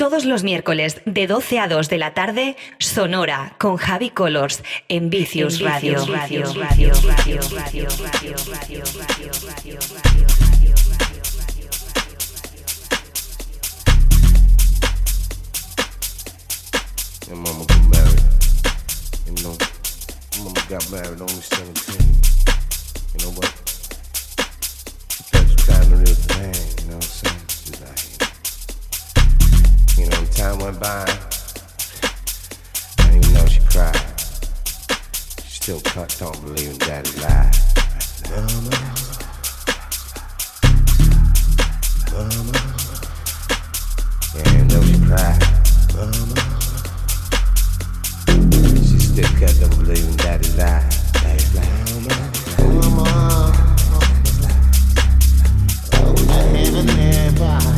Todos los miércoles de 12 a 2 de la tarde, Sonora con Javi Colors en Vicious Radio. And mama got married. You know, mama got married only 17. You know what? She she found a real thing, you know what I'm saying? Time went by. I didn't even know she cried. She still can't don't believe in daddy lied. Mama. Mama. Yeah, I know she cried. Mama. She still kept on believing daddy lied. Daddy lied. Mama. This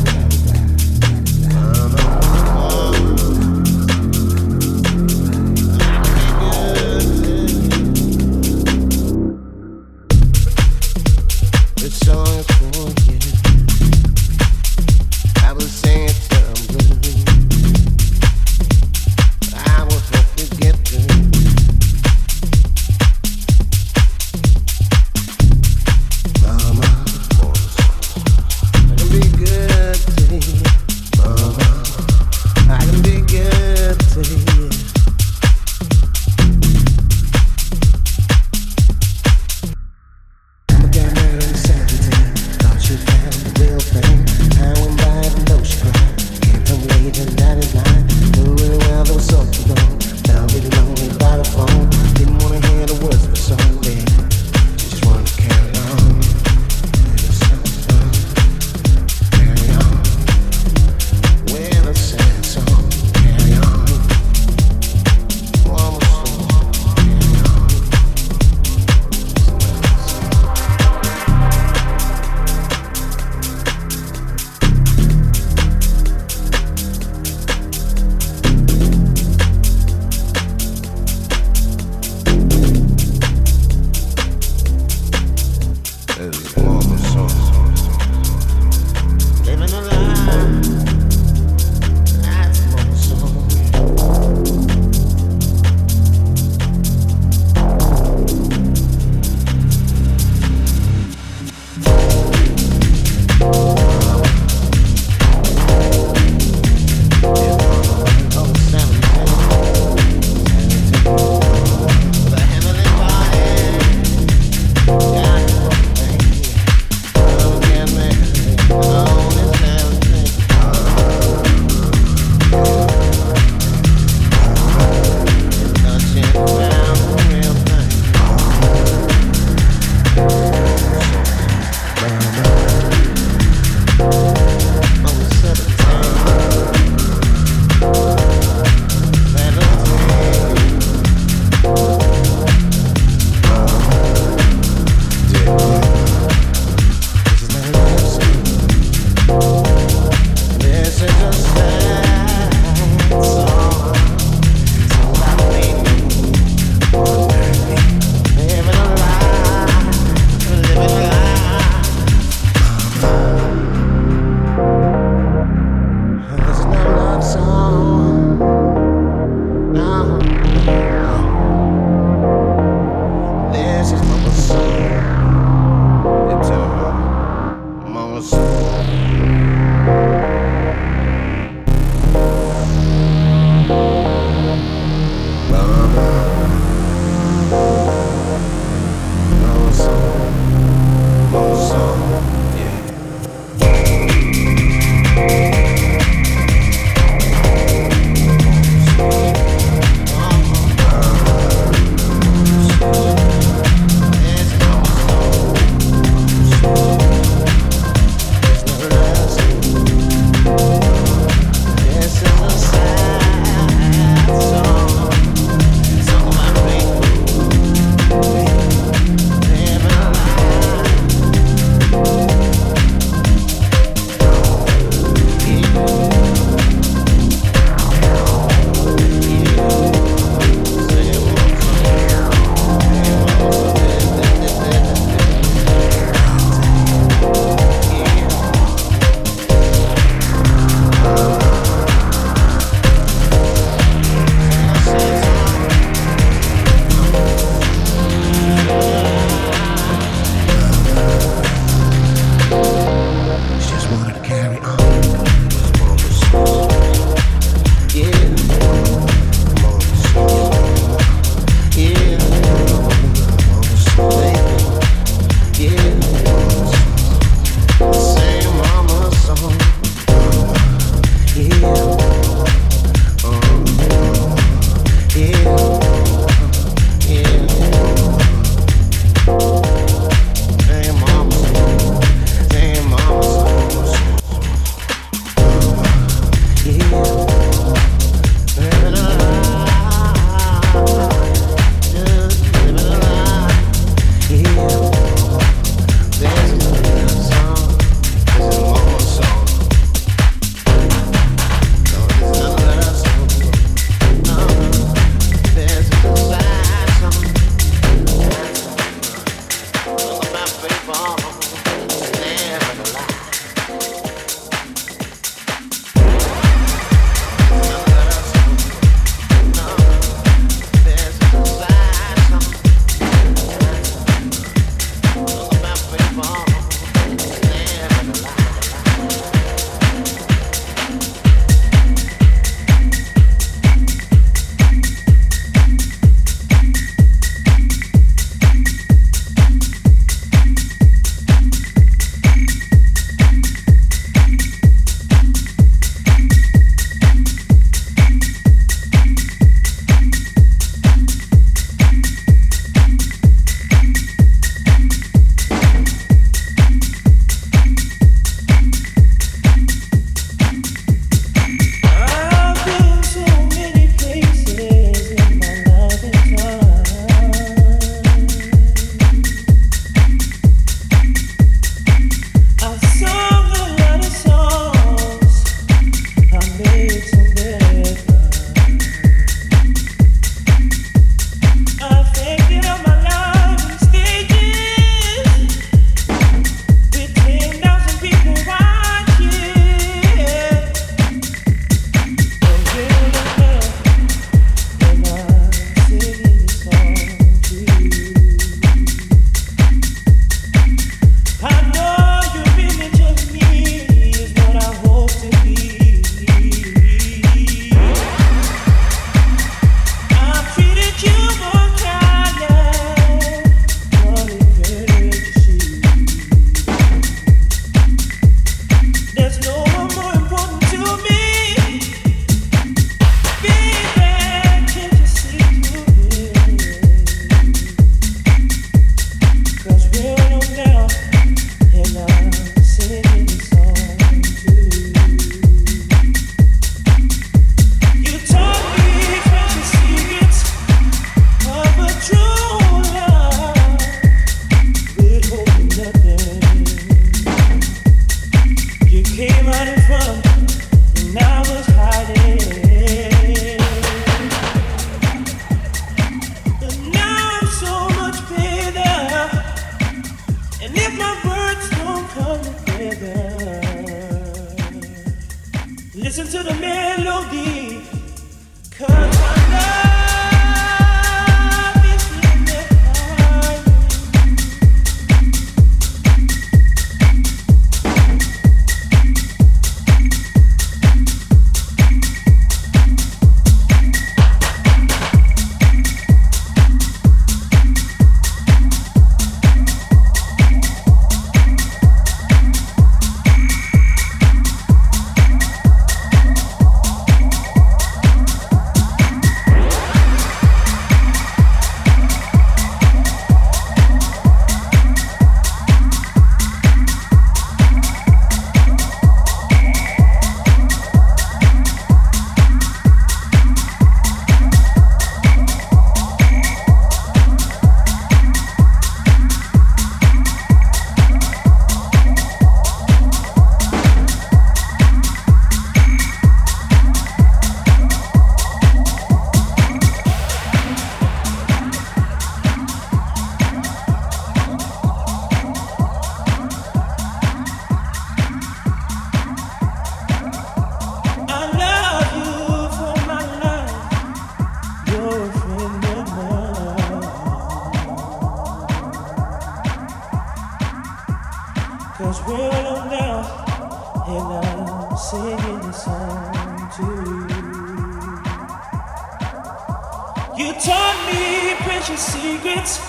You taught me precious secrets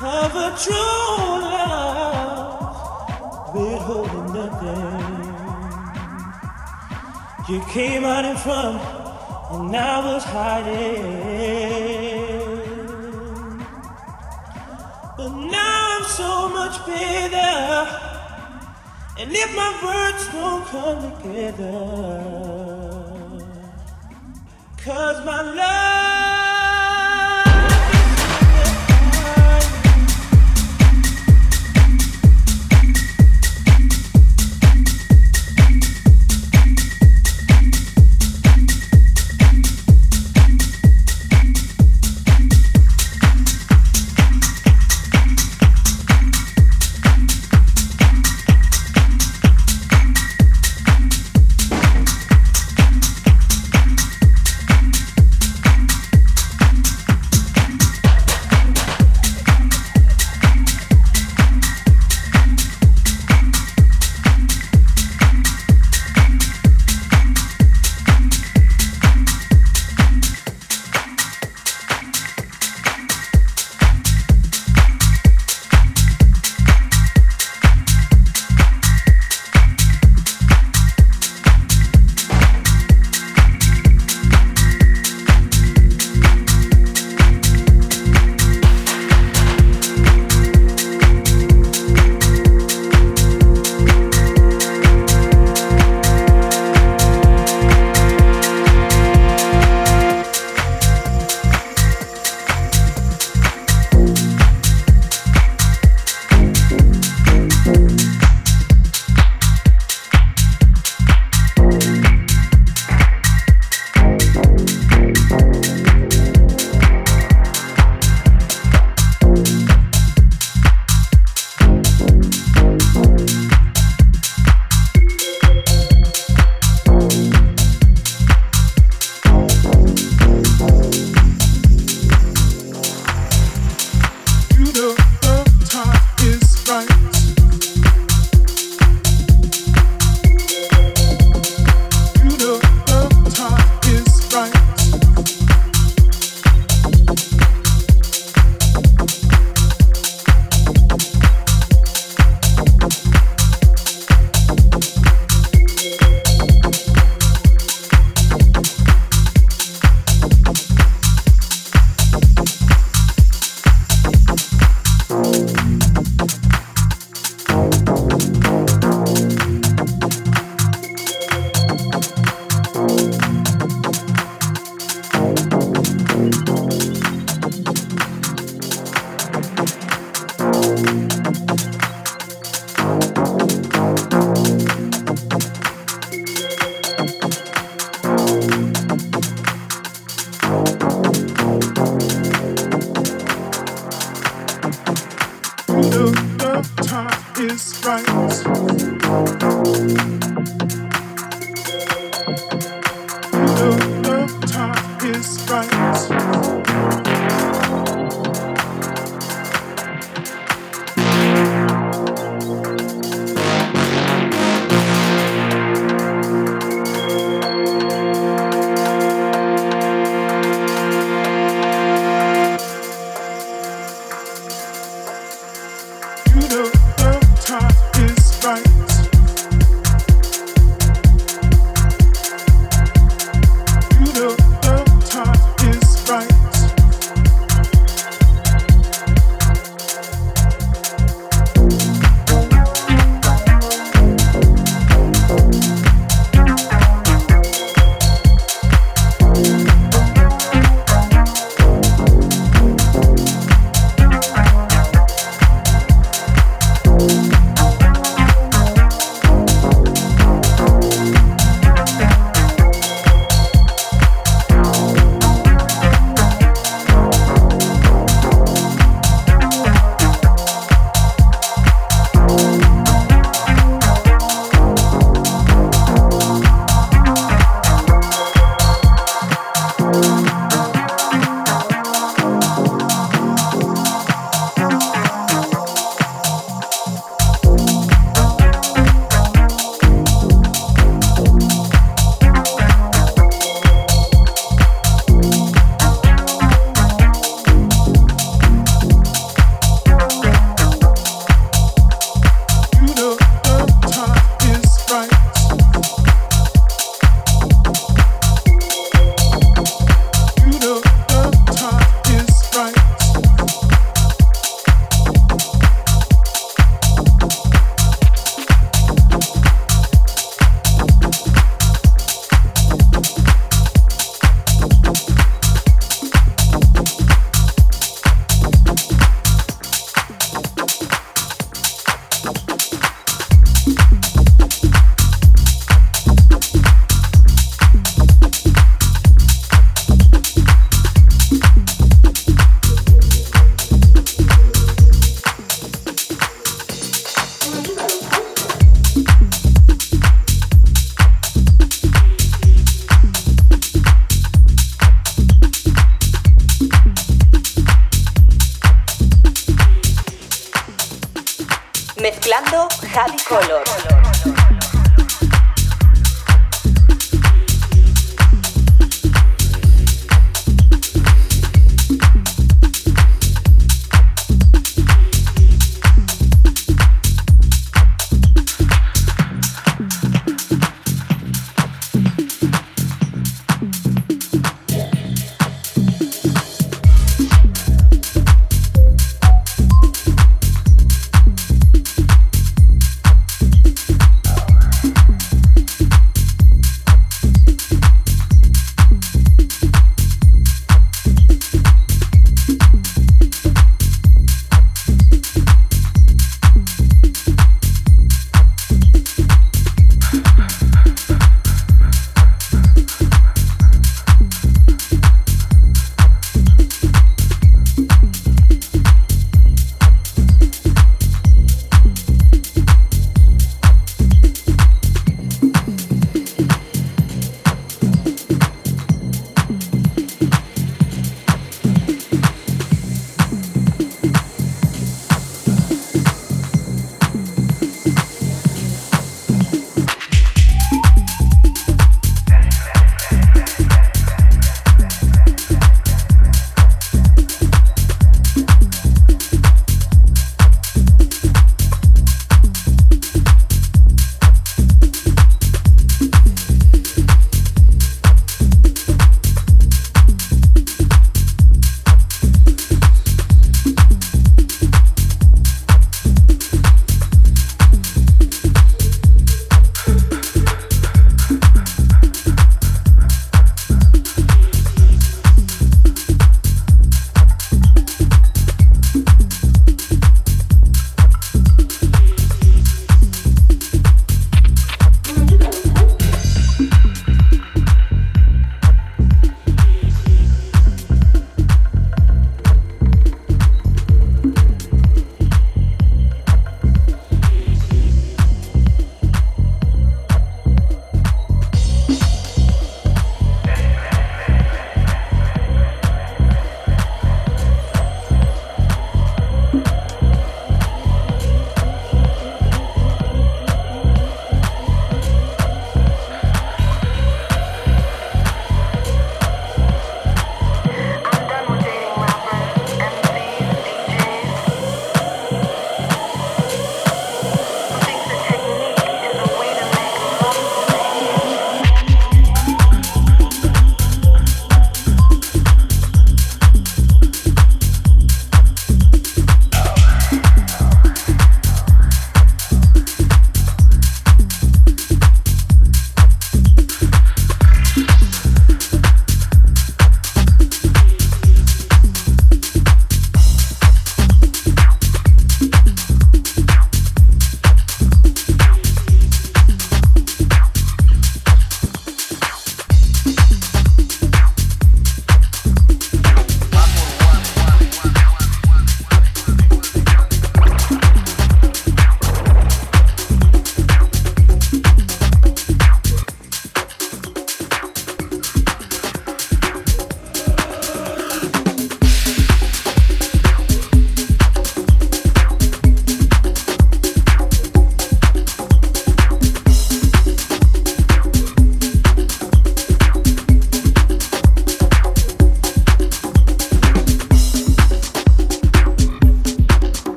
of a true love, withholding nothing. You came running from, and I was hiding. But now I'm so much better. And if my words don't come together, cause my love.